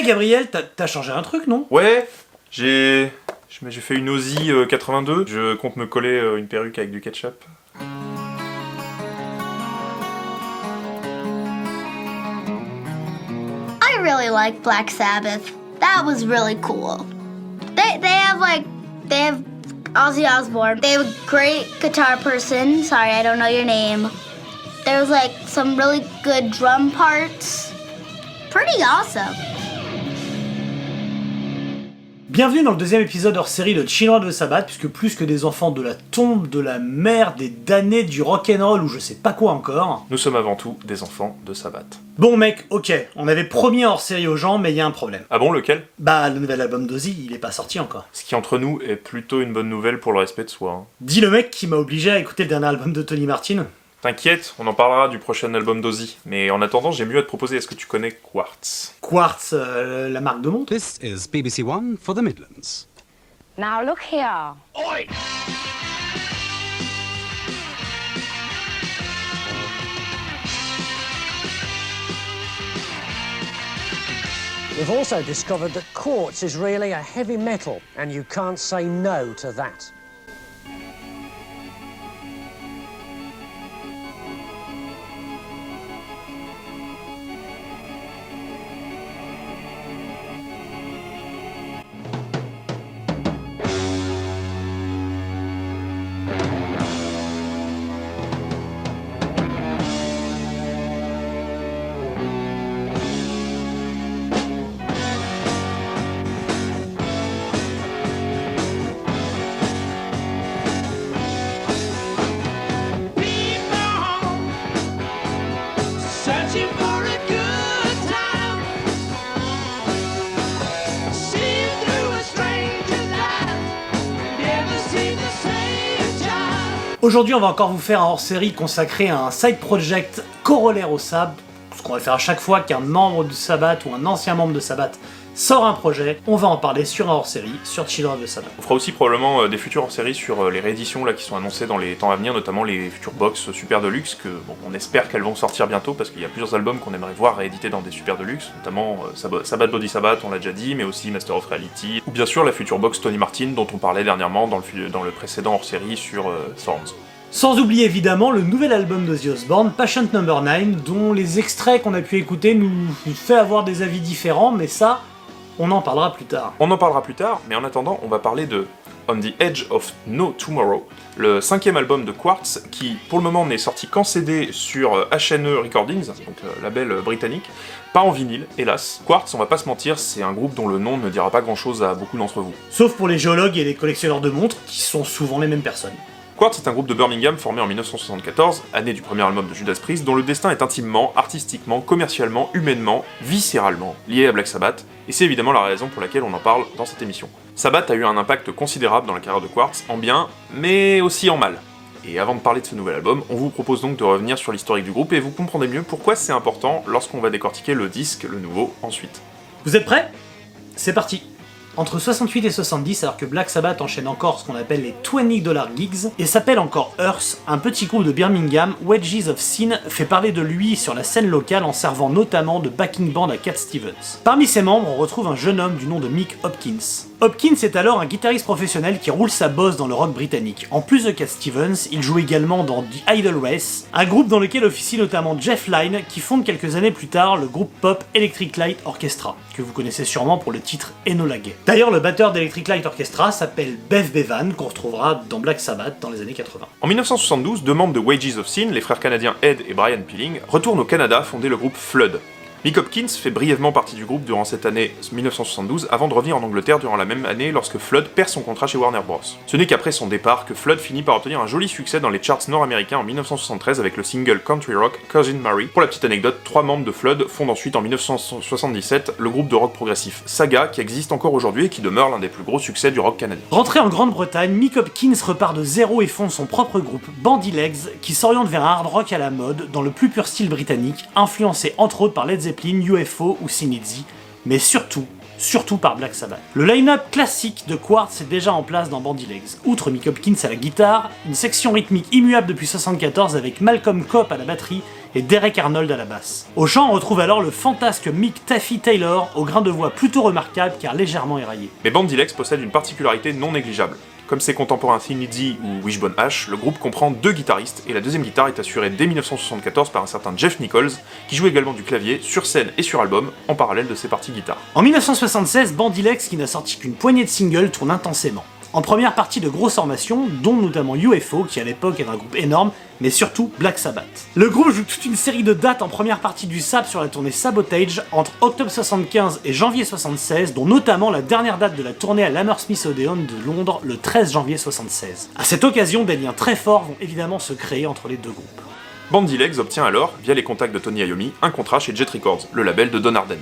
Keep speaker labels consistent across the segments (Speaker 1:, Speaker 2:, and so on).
Speaker 1: Hey Gabriel, t'as- changé un truc, non?
Speaker 2: Ouais, j'ai. J'ai fait une Ozzy euh, 82. Je compte me coller euh, une perruque avec du ketchup.
Speaker 3: I really like Black Sabbath. That was really cool. They they have like they have Ozzy Osbourne. They have a great guitar person. Sorry, I don't know your name. There's like some really good drum parts. Pretty awesome.
Speaker 1: Bienvenue dans le deuxième épisode hors série de Chinois de Sabbath, puisque plus que des enfants de la tombe, de la mer, des damnés du rock'n'roll ou je sais pas quoi encore.
Speaker 2: Nous sommes avant tout des enfants de Sabbath.
Speaker 1: Bon mec, ok, on avait promis hors série aux gens, mais il y a un problème.
Speaker 2: Ah bon, lequel?
Speaker 1: Bah, le nouvel album d'Ozzy, il est pas sorti encore.
Speaker 2: Ce qui entre nous est plutôt une bonne nouvelle pour le respect de soi. hein.
Speaker 1: Dis le mec qui m'a obligé à écouter le dernier album de Tony Martin.
Speaker 2: T'inquiète, on en parlera du prochain album d'Ozzy. Mais en attendant, j'ai mieux à te proposer. Est-ce que tu connais Quartz?
Speaker 1: Quartz, euh, la marque de montre.
Speaker 4: This is BBC One for the Midlands.
Speaker 5: Now look here.
Speaker 6: We've also discovered that quartz is really a heavy metal, and you can't say no to that.
Speaker 1: Aujourd'hui, on va encore vous faire un hors série consacré à un side project corollaire au Sab. Ce qu'on va faire à chaque fois qu'un membre du Sabbath ou un ancien membre de Sabbath sort un projet, on va en parler sur un hors série, sur Children of Sabbath.
Speaker 2: On fera aussi probablement euh, des futurs hors-série sur euh, les rééditions là qui sont annoncées dans les temps à venir, notamment les futures box Super Deluxe que bon, on espère qu'elles vont sortir bientôt parce qu'il y a plusieurs albums qu'on aimerait voir réédités dans des Super Deluxe, notamment euh, Sab- Sabbath Body Sabbath, on l'a déjà dit, mais aussi Master of Reality, ou bien sûr la future box Tony Martin dont on parlait dernièrement dans le, dans le précédent hors-série sur euh, Thorns.
Speaker 1: Sans oublier évidemment le nouvel album d'Ozzy Osbourne, Patient Number 9, dont les extraits qu'on a pu écouter nous fait avoir des avis différents, mais ça, on en parlera plus tard.
Speaker 2: On en parlera plus tard, mais en attendant, on va parler de On the Edge of No Tomorrow, le cinquième album de Quartz, qui pour le moment n'est sorti qu'en CD sur euh, HNE Recordings, donc euh, label euh, britannique, pas en vinyle, hélas. Quartz, on va pas se mentir, c'est un groupe dont le nom ne dira pas grand chose à beaucoup d'entre vous.
Speaker 1: Sauf pour les géologues et les collectionneurs de montres, qui sont souvent les mêmes personnes.
Speaker 2: Quartz est un groupe de Birmingham formé en 1974, année du premier album de Judas Priest, dont le destin est intimement, artistiquement, commercialement, humainement, viscéralement lié à Black Sabbath, et c'est évidemment la raison pour laquelle on en parle dans cette émission. Sabbath a eu un impact considérable dans la carrière de Quartz, en bien, mais aussi en mal. Et avant de parler de ce nouvel album, on vous propose donc de revenir sur l'historique du groupe et vous comprendrez mieux pourquoi c'est important lorsqu'on va décortiquer le disque, le nouveau, ensuite.
Speaker 1: Vous êtes prêts? C'est parti entre 68 et 70, alors que Black Sabbath enchaîne encore ce qu'on appelle les 20 dollar gigs, et s'appelle encore Earth, un petit groupe de Birmingham, Wedges of Sin fait parler de lui sur la scène locale en servant notamment de backing band à Cat Stevens. Parmi ses membres, on retrouve un jeune homme du nom de Mick Hopkins. Hopkins est alors un guitariste professionnel qui roule sa bosse dans le rock britannique. En plus de Cat Stevens, il joue également dans The Idol Race, un groupe dans lequel officie notamment Jeff Lynne, qui fonde quelques années plus tard le groupe pop Electric Light Orchestra, que vous connaissez sûrement pour le titre Enola Gay. D'ailleurs, le batteur d'Electric Light Orchestra s'appelle Bev Bevan, qu'on retrouvera dans Black Sabbath dans les années 80.
Speaker 2: En 1972, deux membres de Wages of Sin, les frères canadiens Ed et Brian Peeling, retournent au Canada fonder le groupe Flood. Mick Hopkins fait brièvement partie du groupe durant cette année 1972 avant de revenir en Angleterre durant la même année lorsque Flood perd son contrat chez Warner Bros. Ce n'est qu'après son départ que Flood finit par obtenir un joli succès dans les charts nord-américains en 1973 avec le single country rock Cousin Mary. Pour la petite anecdote, trois membres de Flood fondent ensuite en 1977 le groupe de rock progressif Saga qui existe encore aujourd'hui et qui demeure l'un des plus gros succès du rock canadien.
Speaker 1: Rentré en Grande-Bretagne, Mick Hopkins repart de zéro et fonde son propre groupe, Bandy Legs, qui s'oriente vers un hard rock à la mode, dans le plus pur style britannique, influencé entre autres par Led Zeppelin, UFO ou Sin Lizzy, mais surtout, surtout par Black Sabbath. Le line-up classique de Quartz est déjà en place dans Bandy Legs. Outre Mick Hopkins à la guitare, une section rythmique immuable depuis 74 avec Malcolm Cope à la batterie et Derek Arnold à la basse. Au chant, on retrouve alors le fantasque Mick Taffy Taylor, au grain de voix plutôt remarquable car légèrement éraillé.
Speaker 2: Mais Bandilex possède une particularité non négligeable. Comme ses contemporains Thin Lizzy ou Wishbone Ash, le groupe comprend deux guitaristes et la deuxième guitare est assurée dès 1974 par un certain Jeff Nichols, qui joue également du clavier sur scène et sur album en parallèle de ses parties guitare.
Speaker 1: En 1976, Bandilex, qui n'a sorti qu'une poignée de singles, tourne intensément. En première partie de grosses formations, dont notamment UFO, qui à l'époque est un groupe énorme, mais surtout Black Sabbath. Le groupe joue toute une série de dates en première partie du SAP sur la tournée Sabotage entre octobre 75 et janvier 76, dont notamment la dernière date de la tournée à l'Hammersmith Odeon de Londres le 13 janvier 76. À cette occasion, des liens très forts vont évidemment se créer entre les deux groupes.
Speaker 2: Bandilegs obtient alors, via les contacts de Tony Iommi, un contrat chez Jet Records, le label de Don Arden.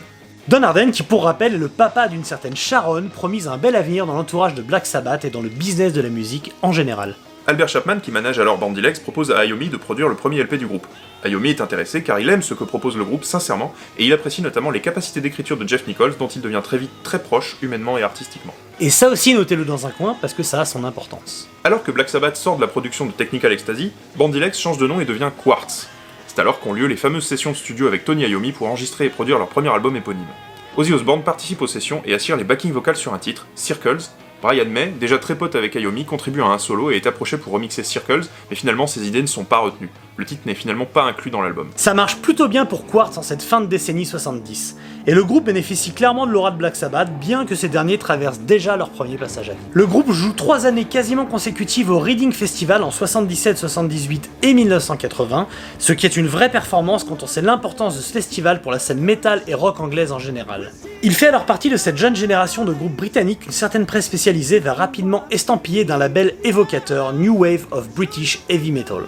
Speaker 1: Don Arden, qui pour rappel est le papa d'une certaine Sharon, promise un bel avenir dans l'entourage de Black Sabbath et dans le business de la musique en général.
Speaker 2: Albert Chapman, qui manage alors Bandilegs, propose à Iommi de produire le premier LP du groupe. Iommi est intéressé car il aime ce que propose le groupe sincèrement, et il apprécie notamment les capacités d'écriture de Jeff Nichols, dont il devient très vite très proche, humainement et artistiquement.
Speaker 1: Et ça aussi, notez-le dans un coin parce que ça a son importance.
Speaker 2: Alors que Black Sabbath sort de la production de Technical Ecstasy, Bandilegs change de nom et devient Quartz. C'est alors qu'ont lieu les fameuses sessions de studio avec Tony Iommi pour enregistrer et produire leur premier album éponyme. Ozzy Osbourne participe aux sessions et assure les backing vocals sur un titre, Circles. Brian May, déjà très pote avec Iommi, contribue à un solo et est approché pour remixer Circles, mais finalement ses idées ne sont pas retenues. Le titre n'est finalement pas inclus dans l'album.
Speaker 1: Ça marche plutôt bien pour Quartz en cette fin de décennie 70, et le groupe bénéficie clairement de l'aura de Black Sabbath, bien que ces derniers traversent déjà leur premier passage à vide. Le groupe joue trois années quasiment consécutives au Reading Festival en 77, 78 et 1980, ce qui est une vraie performance quand on sait l'importance de ce festival pour la scène metal et rock anglaise en général. Il fait alors partie de cette jeune génération de groupes britanniques qu'une certaine presse spécialisée va rapidement estampiller d'un label évocateur New Wave of British Heavy Metal.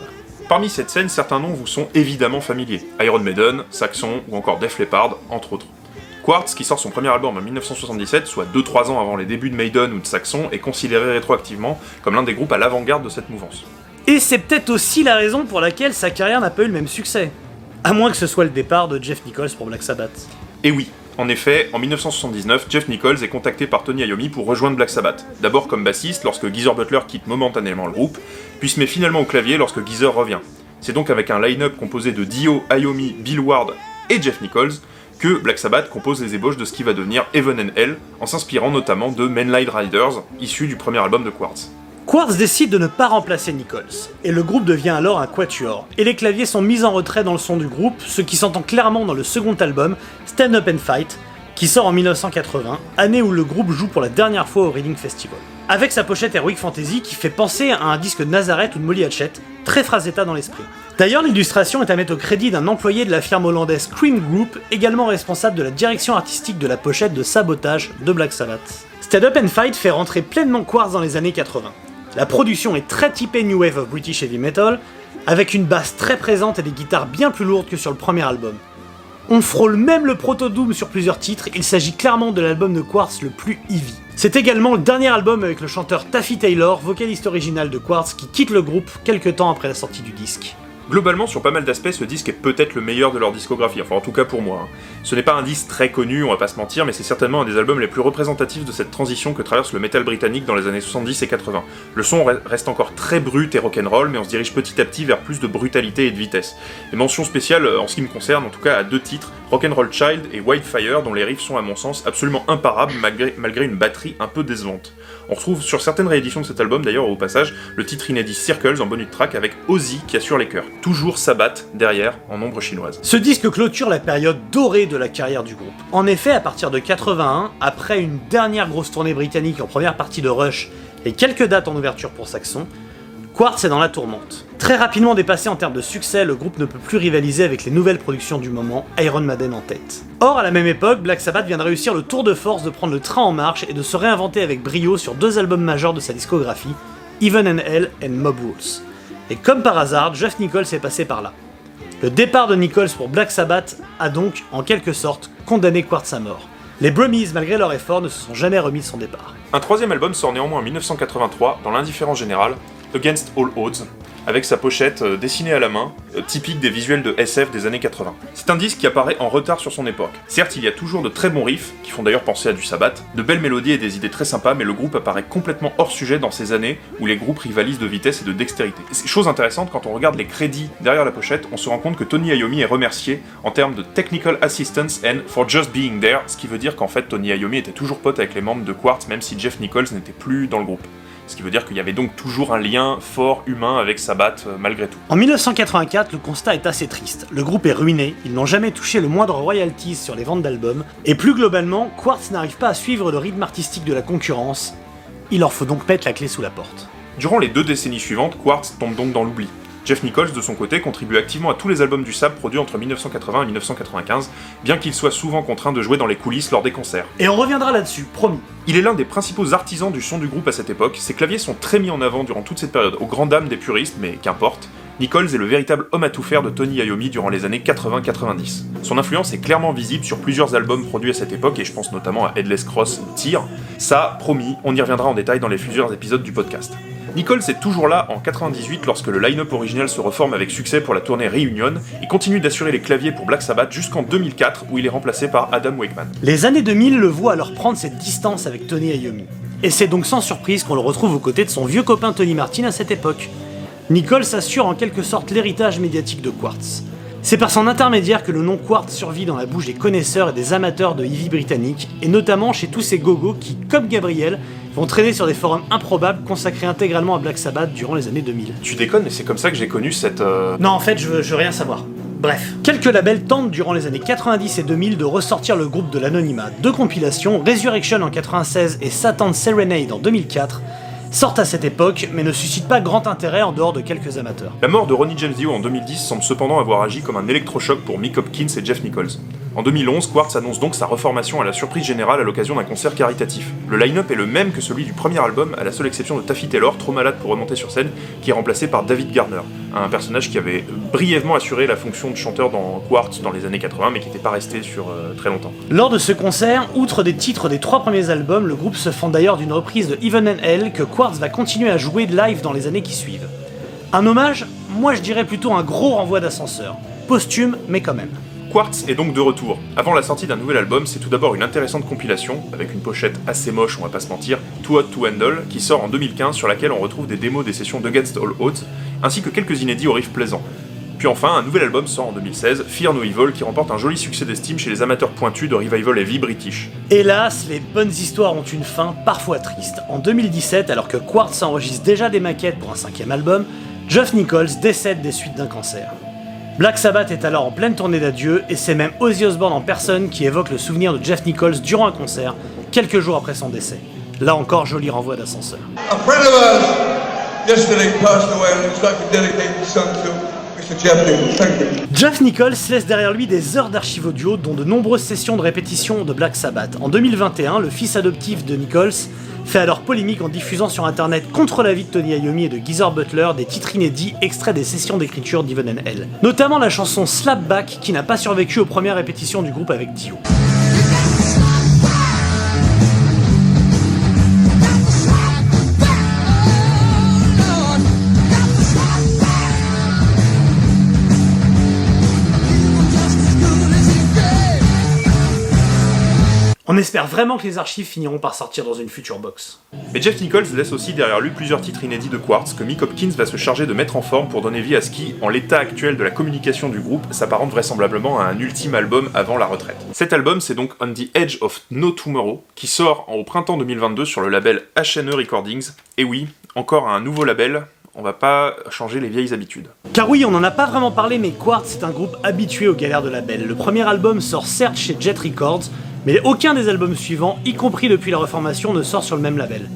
Speaker 2: Parmi cette scène, certains noms vous sont évidemment familiers. Iron Maiden, Saxon ou encore Def Leppard, entre autres. Quartz, qui sort son premier album en 1977, soit 2-3 ans avant les débuts de Maiden ou de Saxon, est considéré rétroactivement comme l'un des groupes à l'avant-garde de cette mouvance.
Speaker 1: Et c'est peut-être aussi la raison pour laquelle sa carrière n'a pas eu le même succès. À moins que ce soit le départ de Jeff Nichols pour Black Sabbath.
Speaker 2: Et oui, en effet, en 1979, Jeff Nichols est contacté par Tony Iommi pour rejoindre Black Sabbath. D'abord comme bassiste lorsque Geezer Butler quitte momentanément le groupe, puis se met finalement au clavier lorsque Geezer revient. C'est donc avec un line-up composé de Dio, Iommi, Bill Ward et Jeff Nichols que Black Sabbath compose les ébauches de ce qui va devenir Heaven and Hell, en s'inspirant notamment de Mainline Riders, issu du premier album de Quartz.
Speaker 1: Quartz décide de ne pas remplacer Nichols, et le groupe devient alors un quatuor, et les claviers sont mis en retrait dans le son du groupe, ce qui s'entend clairement dans le second album, Stand Up and Fight, qui sort en 1980, année où le groupe joue pour la dernière fois au Reading Festival. Avec sa pochette Heroic Fantasy qui fait penser à un disque de Nazareth ou de Molly Hatchet, très Frazetta dans l'esprit. D'ailleurs, l'illustration est à mettre au crédit d'un employé de la firme hollandaise Cream Group, également responsable de la direction artistique de la pochette de Sabotage de Black Sabbath. Stand Up and Fight fait rentrer pleinement Quartz dans les années 80. La production est très typée New Wave of British Heavy Metal, avec une basse très présente et des guitares bien plus lourdes que sur le premier album. On frôle même le proto-doom sur plusieurs titres, il s'agit clairement de l'album de Quartz le plus heavy. C'est également le dernier album avec le chanteur Taffy Taylor, vocaliste original de Quartz, qui quitte le groupe quelques temps après la sortie du disque.
Speaker 2: Globalement, sur pas mal d'aspects, ce disque est peut-être le meilleur de leur discographie, enfin en tout cas pour moi. hein. Ce n'est pas un disque très connu, on va pas se mentir, mais c'est certainement un des albums les plus représentatifs de cette transition que traverse le metal britannique dans les années 70 et 80. Le son re- reste encore très brut et rock'n'roll, mais on se dirige petit à petit vers plus de brutalité et de vitesse. Et mention spéciale, euh, en ce qui me concerne, en tout cas à deux titres, Rock'n'Roll Child et Wildfire, dont les riffs sont à mon sens absolument imparables malgré, malgré une batterie un peu décevante. On retrouve sur certaines rééditions de cet album d'ailleurs au passage le titre inédit Circles en bonus track avec Ozzy qui assure les chœurs. Toujours Sabbath derrière en ombre chinoise.
Speaker 1: Ce disque clôture la période dorée de la carrière du groupe. En effet, à partir de 81, après une dernière grosse tournée britannique en première partie de Rush et quelques dates en ouverture pour Saxon, Quartz est dans la tourmente. Très rapidement dépassé en termes de succès, le groupe ne peut plus rivaliser avec les nouvelles productions du moment, Iron Maiden en tête. Or, à la même époque, Black Sabbath vient de réussir le tour de force de prendre le train en marche et de se réinventer avec brio sur deux albums majeurs de sa discographie, Even and Hell and Mob Rules. Et comme par hasard, Jeff Nichols est passé par là. Le départ de Nichols pour Black Sabbath a donc, en quelque sorte, condamné Quartz à mort. Les Brummies, malgré leur effort, ne se sont jamais remis de son départ.
Speaker 2: Un troisième album sort néanmoins en 1983, dans l'indifférence générale, Against All Odds, avec sa pochette euh, dessinée à la main, euh, typique des visuels de SF des années 80. C'est un disque qui apparaît en retard sur son époque. Certes, il y a toujours de très bons riffs, qui font d'ailleurs penser à du Sabbath, de belles mélodies et des idées très sympas, mais le groupe apparaît complètement hors sujet dans ces années où les groupes rivalisent de vitesse et de dextérité. Chose intéressante, quand on regarde les crédits derrière la pochette, on se rend compte que Tony Iommi est remercié en termes de Technical Assistance and for just being there, ce qui veut dire qu'en fait Tony Iommi était toujours pote avec les membres de Quartz, même si Jeff Nichols n'était plus dans le groupe. Ce qui veut dire qu'il y avait donc toujours un lien fort humain avec Sabbath euh, malgré tout.
Speaker 1: En 1984, le constat est assez triste. Le groupe est ruiné, ils n'ont jamais touché le moindre royalties sur les ventes d'albums, et plus globalement, Quartz n'arrive pas à suivre le rythme artistique de la concurrence. Il leur faut donc mettre la clé sous la porte.
Speaker 2: Durant les deux décennies suivantes, Quartz tombe donc dans l'oubli. Jeff Nichols, de son côté, contribue activement à tous les albums du Sab produits entre 1980 et 1995, bien qu'il soit souvent contraint de jouer dans les coulisses lors des concerts.
Speaker 1: Et on reviendra là-dessus, promis.
Speaker 2: Il est l'un des principaux artisans du son du groupe à cette époque, ses claviers sont très mis en avant durant toute cette période, aux grandes dames des puristes, mais qu'importe. Nichols est le véritable homme à tout faire de Tony Iommi durant les années 80-90. Son influence est clairement visible sur plusieurs albums produits à cette époque, et je pense notamment à Headless Cross Tear. Ça, promis, on y reviendra en détail dans les futurs épisodes du podcast. Nichols est toujours là en 98 lorsque le line-up original se reforme avec succès pour la tournée Reunion et continue d'assurer les claviers pour Black Sabbath jusqu'en 2004 où il est remplacé par Adam Wakeman.
Speaker 1: Les années 2000 le voient alors prendre cette distance avec Tony Iommi. Et c'est donc sans surprise qu'on le retrouve aux côtés de son vieux copain Tony Martin à cette époque. Nichols assure en quelque sorte l'héritage médiatique de Quartz. C'est par son intermédiaire que le nom Quartz survit dans la bouche des connaisseurs et des amateurs de heavy britannique, et notamment chez tous ces gogos qui, comme Gabriel, vont traîner sur des forums improbables consacrés intégralement à Black Sabbath durant les années 2000.
Speaker 2: Tu déconnes, mais c'est comme ça que j'ai connu cette... euh,
Speaker 1: Non, en fait, je veux, je veux rien savoir. Bref, quelques labels tentent durant les années 90 et 2000 de ressortir le groupe de l'anonymat. Deux compilations, Resurrection en 96 et Satan's Serenade en 2004, sortent à cette époque, mais ne suscitent pas grand intérêt en dehors de quelques amateurs.
Speaker 2: La mort de Ronnie James Dio en 2010 semble cependant avoir agi comme un électrochoc pour Mick Hopkins et Jeff Nichols. En 2011, Quartz annonce donc sa reformation à la surprise générale à l'occasion d'un concert caritatif. Le line-up est le même que celui du premier album, à la seule exception de Taffy Taylor, trop malade pour remonter sur scène, qui est remplacé par David Garner, un personnage qui avait brièvement assuré la fonction de chanteur dans Quartz dans les années 80, mais qui n'était pas resté sur euh, très longtemps.
Speaker 1: Lors de ce concert, outre des titres des trois premiers albums, le groupe se fend d'ailleurs d'une reprise de Even and Hell que Quartz va continuer à jouer live dans les années qui suivent. Un hommage Moi je dirais plutôt un gros renvoi d'ascenseur. Posthume, mais quand même.
Speaker 2: Quartz est donc de retour. Avant la sortie d'un nouvel album, c'est tout d'abord une intéressante compilation, avec une pochette assez moche, on va pas se mentir, Too Hot to Handle, qui sort en 2015, sur laquelle on retrouve des démos des sessions d'Against All Odds, ainsi que quelques inédits au riff plaisant. Puis enfin, un nouvel album sort en 2016, Fear No Evil, qui remporte un joli succès d'estime chez les amateurs pointus de revival heavy british.
Speaker 1: Hélas, les bonnes histoires ont une fin parfois triste. En 2017, alors que Quartz enregistre déjà des maquettes pour un cinquième album, Jeff Nichols décède des suites d'un cancer. Black Sabbath est alors en pleine tournée d'adieu, et c'est même Ozzy Osbourne en personne qui évoque le souvenir de Jeff Nichols durant un concert, quelques jours après son décès. Là encore, joli renvoi d'ascenseur.
Speaker 7: Jeff Nichols.
Speaker 1: Laisse derrière lui des heures d'archives audio, dont de nombreuses sessions de répétition de Black Sabbath. En 2021, le fils adoptif de Nichols fait alors polémique en diffusant sur internet contre l'avis de Tony Iommi et de Geezer Butler des titres inédits extraits des sessions d'écriture d'Even and Hell. Notamment la chanson Slapback qui n'a pas survécu aux premières répétitions du groupe avec Dio. On espère vraiment que les archives finiront par sortir dans une future box.
Speaker 2: Mais Jeff Nichols laisse aussi derrière lui plusieurs titres inédits de Quartz que Mick Hopkins va se charger de mettre en forme pour donner vie à ce qui, en l'état actuel de la communication du groupe, s'apparente vraisemblablement à un ultime album avant la retraite. Cet album, c'est donc On the Edge of No Tomorrow, qui sort au printemps 2022 sur le label HNE Recordings. Et oui, encore un nouveau label, on va pas changer les vieilles habitudes.
Speaker 1: Car oui, on n'en a pas vraiment parlé, mais Quartz est un groupe habitué aux galères de label. Le premier album sort certes chez Jet Records, mais aucun des albums suivants, y compris depuis la reformation, ne sort sur le même label.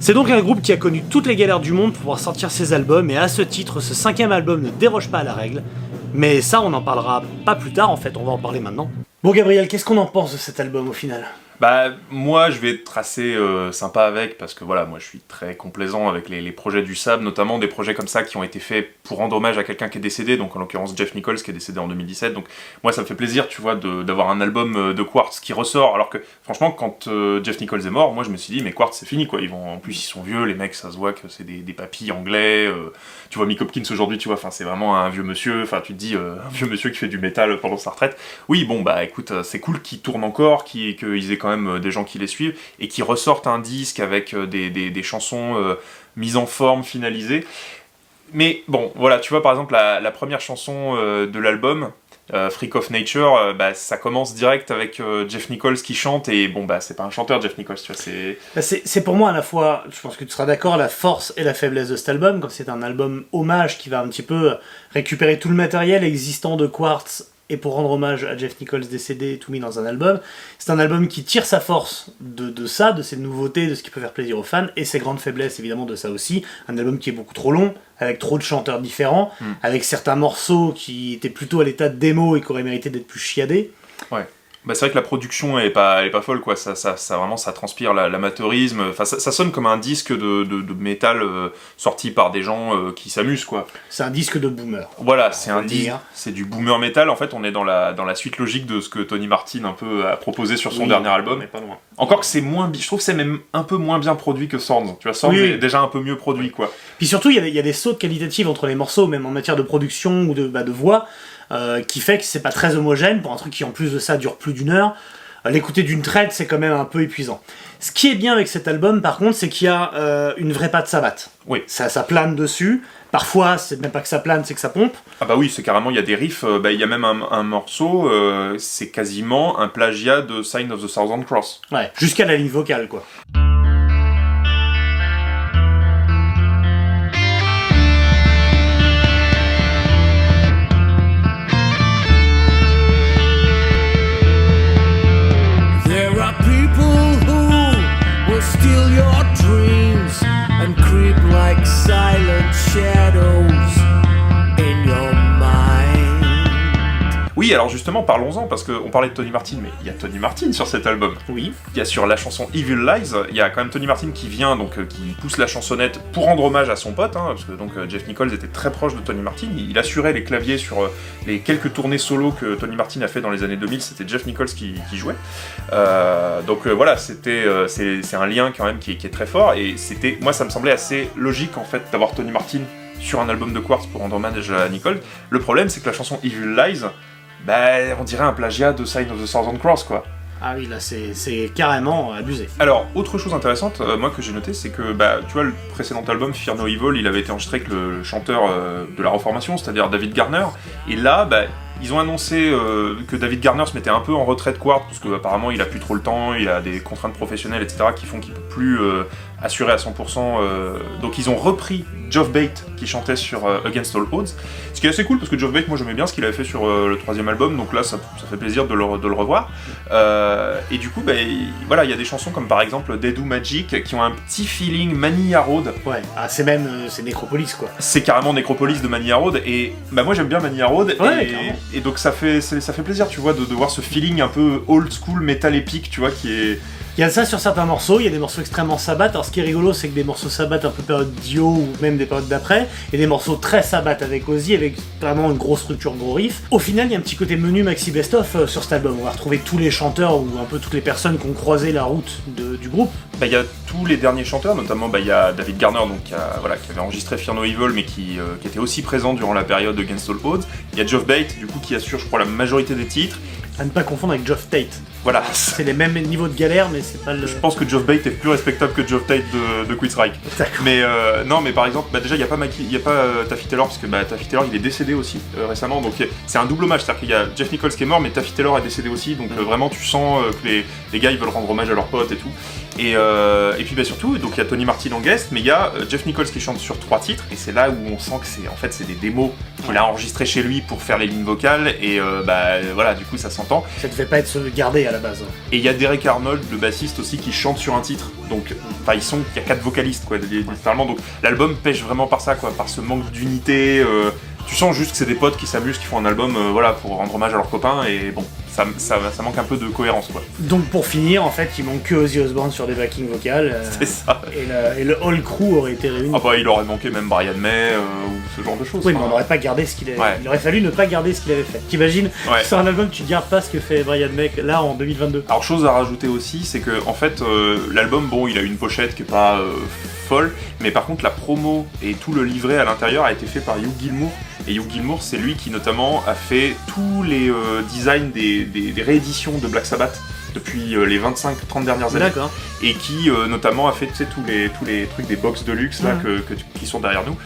Speaker 1: C'est donc un groupe qui a connu toutes les galères du monde pour pouvoir sortir ses albums, et à ce titre, ce cinquième album ne déroge pas à la règle. Mais ça, on en parlera pas plus tard, en fait, on va en parler maintenant. Bon, Gabriel, qu'est-ce qu'on en pense de cet album au final?
Speaker 2: Bah, moi, je vais être assez euh, sympa avec, parce que voilà, moi, je suis très complaisant avec les, projets du SAB, notamment des projets comme ça qui ont été faits pour rendre hommage à quelqu'un qui est décédé, donc en l'occurrence Jeff Nichols qui est décédé en 2017. Donc, moi, ça me fait plaisir, tu vois, d'avoir un album euh, de Quartz qui ressort, alors que, franchement, quand euh, Jeff Nichols est mort, moi, je me suis dit, mais Quartz, c'est fini, quoi. Ils vont, en plus, ils sont vieux, les mecs, ça se voit que c'est des, des anglais. tu vois, Mick Hopkins aujourd'hui, tu vois, enfin, c'est vraiment un vieux monsieur, enfin, tu te dis, un vieux monsieur qui fait du métal pendant sa retraite. Oui, bon, bah écoute, c'est cool qu'ils tournent encore, qu'ils qu'ils aient quand même euh, des gens qui les suivent, et qu'ils ressortent un disque avec euh, des, des- chansons euh, mises en forme, finalisées. Mais bon, voilà, tu vois, par exemple, la, première chanson de l'album, Freak of Nature, bah, ça commence direct avec Jeff Nichols qui chante, et bon, bah, c'est pas un chanteur, Jeff Nichols, tu vois.
Speaker 1: Bah, C'est c'est pour moi à la fois, je pense que tu seras d'accord, la force et la faiblesse de cet album, comme c'est un album hommage qui va un petit peu récupérer tout le matériel existant de Quartz et pour rendre hommage à Jeff Nichols décédé, tout mis dans un album. C'est un album qui tire sa force de, de ça, de ses nouveautés, de ce qui peut faire plaisir aux fans, et ses grandes faiblesses évidemment de ça aussi. Un album qui est beaucoup trop long, avec trop de chanteurs différents,
Speaker 2: Mm.
Speaker 1: avec certains morceaux qui étaient plutôt à l'état de démo et qui auraient mérité d'être plus chiadés.
Speaker 2: Bah, c'est vrai que la production elle est pas, elle est pas folle quoi. Ça, ça, ça vraiment ça transpire la- l'amateurisme. Enfin, ça, ça sonne comme un disque de, de, de métal euh, sorti par des gens euh, qui s'amusent quoi.
Speaker 1: C'est un disque de boomer.
Speaker 2: Voilà, c'est un disque, c'est du boomer metal. En fait, on est dans la dans la suite logique de ce que Tony Martin un peu a proposé sur son
Speaker 1: Oui,
Speaker 2: dernier album.
Speaker 1: mais pas loin.
Speaker 2: Encore que c'est moins, je trouve que c'est même un peu moins bien produit que Thorns. Tu vois, Thorns
Speaker 1: Oui.
Speaker 2: est déjà un peu mieux produit quoi.
Speaker 1: Puis surtout, il y, a des- il y a des sautes qualitatives entre les morceaux, même en matière de production ou de, bah, de voix, euh, qui fait que c'est pas très homogène pour un truc qui, en plus de ça, dure plus d'une heure. Euh, L'écouter d'une traite, c'est quand même un peu épuisant. Ce qui est bien avec cet album, par contre, c'est qu'il y a euh, une vraie patte Sabbath.
Speaker 2: Oui.
Speaker 1: Ça, ça plane dessus. Parfois, c'est même pas que ça plane, c'est que ça pompe.
Speaker 2: Ah bah oui, c'est carrément, il y a des riffs, bah, il y a même un, un morceau, euh, c'est quasiment un plagiat de Sign of the Thousand Cross.
Speaker 1: Ouais. Jusqu'à la ligne vocale, quoi.
Speaker 2: Justement, parlons-en, parce qu'on parlait de Tony Martin, mais il y a Tony Martin sur cet album.
Speaker 1: Oui.
Speaker 2: Il y a sur la chanson Evil Lies, il y a quand même Tony Martin qui vient, donc euh, qui pousse la chansonnette pour rendre hommage à son pote, hein, parce que donc euh, Jeff Nichols était très proche de Tony Martin. Il, il assurait les claviers sur euh, les quelques tournées solo que Tony Martin a fait dans les années 2000, c'était Jeff Nichols qui, qui jouait. Donc voilà, c'était c'est un lien quand même qui, est- qui est très fort, et c'était moi ça me semblait assez logique en fait d'avoir Tony Martin sur un album de Quartz pour rendre hommage à Nichols. Le problème c'est que la chanson Evil Lies, bah on dirait un plagiat de Sign of the Thousand Cross quoi.
Speaker 1: Ah oui, là, c'est c'est carrément abusé.
Speaker 2: Alors, autre chose intéressante, euh, moi que j'ai noté, c'est que, bah, tu vois, le précédent album, Fear No Evil, il avait été enregistré avec le chanteur euh, de la Reformation, c'est-à-dire David Garner. Et là, bah, ils ont annoncé euh, que David Garner se mettait un peu en retrait de Quartz, parce que apparemment il a plus trop le temps, il a des contraintes professionnelles, etc., qui font qu'il peut plus euh, assurer à 100%. euh, Donc ils ont repris Geoff Bate, qui chantait sur Against All Odds. Ce qui est assez cool, parce que Geoff Bate, moi j'aimais bien ce qu'il avait fait sur le troisième album, donc là ça, ça fait plaisir de le, de le revoir. Et du coup, bah, il- voilà, il y a des chansons comme par exemple Dead Magic qui ont un petit feeling Mania Road.
Speaker 1: Ouais, ah, c'est même c'est Necropolis, quoi.
Speaker 2: C'est carrément Necropolis de Mania Road. Et bah, moi j'aime bien Mania Road.
Speaker 1: Ouais,
Speaker 2: et. Et donc ça fait, ça fait plaisir, tu vois, de, de voir ce feeling un peu old school metal épique, tu vois, qui est.
Speaker 1: Il y a ça sur certains morceaux, il y a des morceaux extrêmement sabbat. Alors ce qui est rigolo, c'est que des morceaux sabbat un peu période Dio ou même des périodes d'après, et des morceaux très sabbat avec Ozzy, avec vraiment une grosse structure, gros riff. Au final, il y a un petit côté menu maxi best-of euh, sur cet album. On va retrouver tous les chanteurs ou un peu toutes les personnes qui ont croisé la route de- du groupe.
Speaker 2: Bah, il y a tous les derniers chanteurs, notamment bah, il y a David Garner donc, qui, a- voilà, qui avait enregistré Fear No Evil mais qui, euh, qui était aussi présent durant la période Against All Odds. Il y a Geoff Bate du coup qui assure je crois la majorité des titres.
Speaker 1: À ne pas confondre avec Geoff Tate.
Speaker 2: Voilà.
Speaker 1: C'est les mêmes niveaux de galère, mais c'est pas le.
Speaker 2: Je pense que Geoff Bate est plus respectable que Geoff Tate de, de.
Speaker 1: D'accord.
Speaker 2: Mais euh, non, mais par exemple, bah, déjà il n'y a pas y a pas euh, Taffy Taylor parce que bah, Taffy Taylor il est décédé aussi euh, récemment, donc euh, c'est un double hommage, c'est-à-dire qu'il y a Jeff Nichols qui est mort, mais Taffy Taylor est décédé aussi, donc euh, vraiment tu sens que les, les gars ils veulent rendre hommage à leurs potes et tout. Et, euh, et puis bah, surtout, donc il y a Tony Martin en guest, mais il y a euh, Jeff Nichols qui chante sur trois titres, et c'est là où on sent que c'est en fait c'est des démos qu'il a enregistrées chez lui pour faire les lignes vocales, et euh, bah voilà, du coup ça s'entend.
Speaker 1: Ça devait pas être se garder à la base.
Speaker 2: Et il y a Derek Arnold, le bassiste aussi, qui chante sur un titre. Donc, enfin, ils sont, il y a quatre vocalistes, quoi, littéralement. Donc, l'album pêche vraiment par ça, quoi, par ce manque d'unité. euh, tu sens juste que c'est des potes qui s'amusent, qui font un album, voilà, pour rendre hommage à leurs copains. Et bon, ça, ça, ça manque un peu de cohérence, quoi.
Speaker 1: Donc pour finir, en fait, il manque que Ozzy Osbourne sur des backings vocales. euh,
Speaker 2: C'est ça.
Speaker 1: et, le, et le whole crew aurait été réuni.
Speaker 2: Ah bah, il aurait manqué même Brian May euh, ou ce genre de choses.
Speaker 1: oui, mais on n'aurait pas gardé ce qu'il avait.
Speaker 2: Ouais.
Speaker 1: Il aurait fallu ne pas garder ce qu'il avait fait. T'imagines
Speaker 2: Ouais.
Speaker 1: Sur un album, tu gardes pas ce que fait Brian May là en 2022.
Speaker 2: Alors chose à rajouter aussi, c'est que en fait euh, l'album, bon, il a une pochette qui est pas folle, mais par contre la promo et tout le livret à l'intérieur a été fait par Hugh Gilmour. Et Hugh Gilmour, c'est lui qui notamment a fait tous les euh, designs des, des- des rééditions de Black Sabbath depuis euh, les 25-30 dernières années. Et qui euh, notamment a fait tous les tous les trucs des box de luxe là
Speaker 1: Mhm.
Speaker 2: que, que tu- qui sont derrière nous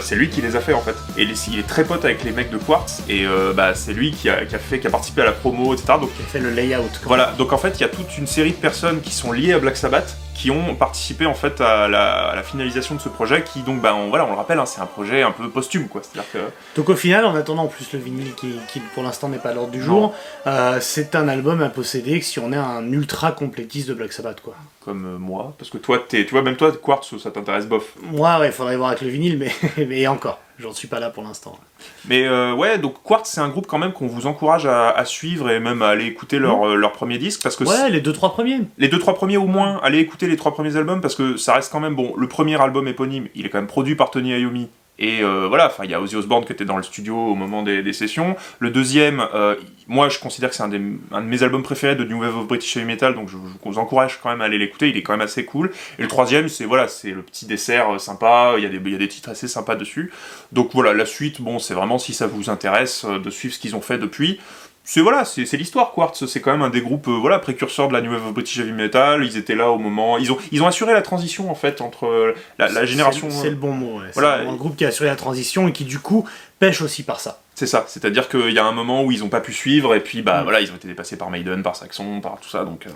Speaker 2: c'est lui qui les a fait en fait et les- il est très pote avec les mecs de Quartz et bah, c'est lui qui a, qui a fait qui a participé à la promo etc donc
Speaker 1: Qui a fait le layout.
Speaker 2: voilà donc en fait il y a toute une série de personnes qui sont liées à Black Sabbath qui ont participé en fait à la, à la finalisation de ce projet qui donc bah on, voilà on le rappelle hein, c'est un projet un peu posthume quoi. C'est à dire que
Speaker 1: Donc au final, en attendant en plus le vinyle qui, qui, pour l'instant n'est pas à l'ordre du jour, euh, c'est un album à posséder si on est un ultra complétiste de Black Sabbath quoi.
Speaker 2: comme euh, moi parce que toi t'es tu vois même toi Quartz ça t'intéresse bof.
Speaker 1: Moi, ouais, faudrait voir avec le vinyle, mais, mais encore, j'en suis pas là pour l'instant.
Speaker 2: Mais euh, ouais, donc Quartz, c'est un groupe quand même qu'on vous encourage à, à suivre et même à aller écouter leur, euh, leur premier disque parce que
Speaker 1: Ouais, les deux trois premiers.
Speaker 2: les deux trois premiers au moins, allez écouter les trois premiers albums parce que ça reste quand même bon. Le premier album éponyme, il est quand même produit par Tony Iommi. Et euh, voilà, enfin il y a Ozzy Osbourne qui était dans le studio au moment des, sessions. Le deuxième, euh, moi je considère que c'est un, de mes albums préférés de New Wave of British Heavy Metal, donc je, vous encourage quand même à aller l'écouter. Il est quand même assez cool. Et le troisième, c'est voilà, c'est le petit dessert euh, sympa. Il y a des y a des titres assez sympas dessus. Donc voilà, la suite, bon, c'est vraiment si ça vous intéresse de suivre ce qu'ils ont fait depuis. C'est voilà, c'est l'histoire. Quartz, c'est quand même un des groupes euh, voilà précurseurs de la New Wave British Heavy Metal. Ils étaient là au moment, ils ont ils ont assuré la transition en fait entre euh, la, génération.
Speaker 1: C'est le bon mot. ouais.
Speaker 2: Voilà.
Speaker 1: Le groupe qui a assuré la transition et qui du coup pêche aussi par ça.
Speaker 2: C'est ça, c'est-à-dire qu'il y a un moment où ils ont pas pu suivre et puis bah
Speaker 1: Mm.
Speaker 2: voilà, ils ont été dépassés par Maiden, par Saxon, par tout ça. Donc, euh,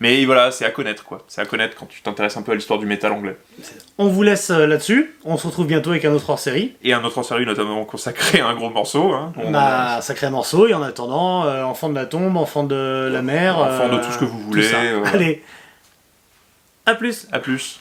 Speaker 2: mais voilà, c'est à connaître quoi. C'est à connaître quand tu t'intéresses un peu à l'histoire du métal anglais.
Speaker 1: On vous laisse euh, là-dessus. On se retrouve bientôt avec un autre hors série.
Speaker 2: Et un autre en série notamment consacré à un gros morceau. Hein.
Speaker 1: On
Speaker 2: On-
Speaker 1: un sacré morceau et en attendant, euh, enfant de la tombe, enfant de la mer.
Speaker 2: Enfant de
Speaker 1: euh,
Speaker 2: tout ce que vous voulez, euh.
Speaker 1: Allez, à plus.
Speaker 2: À plus.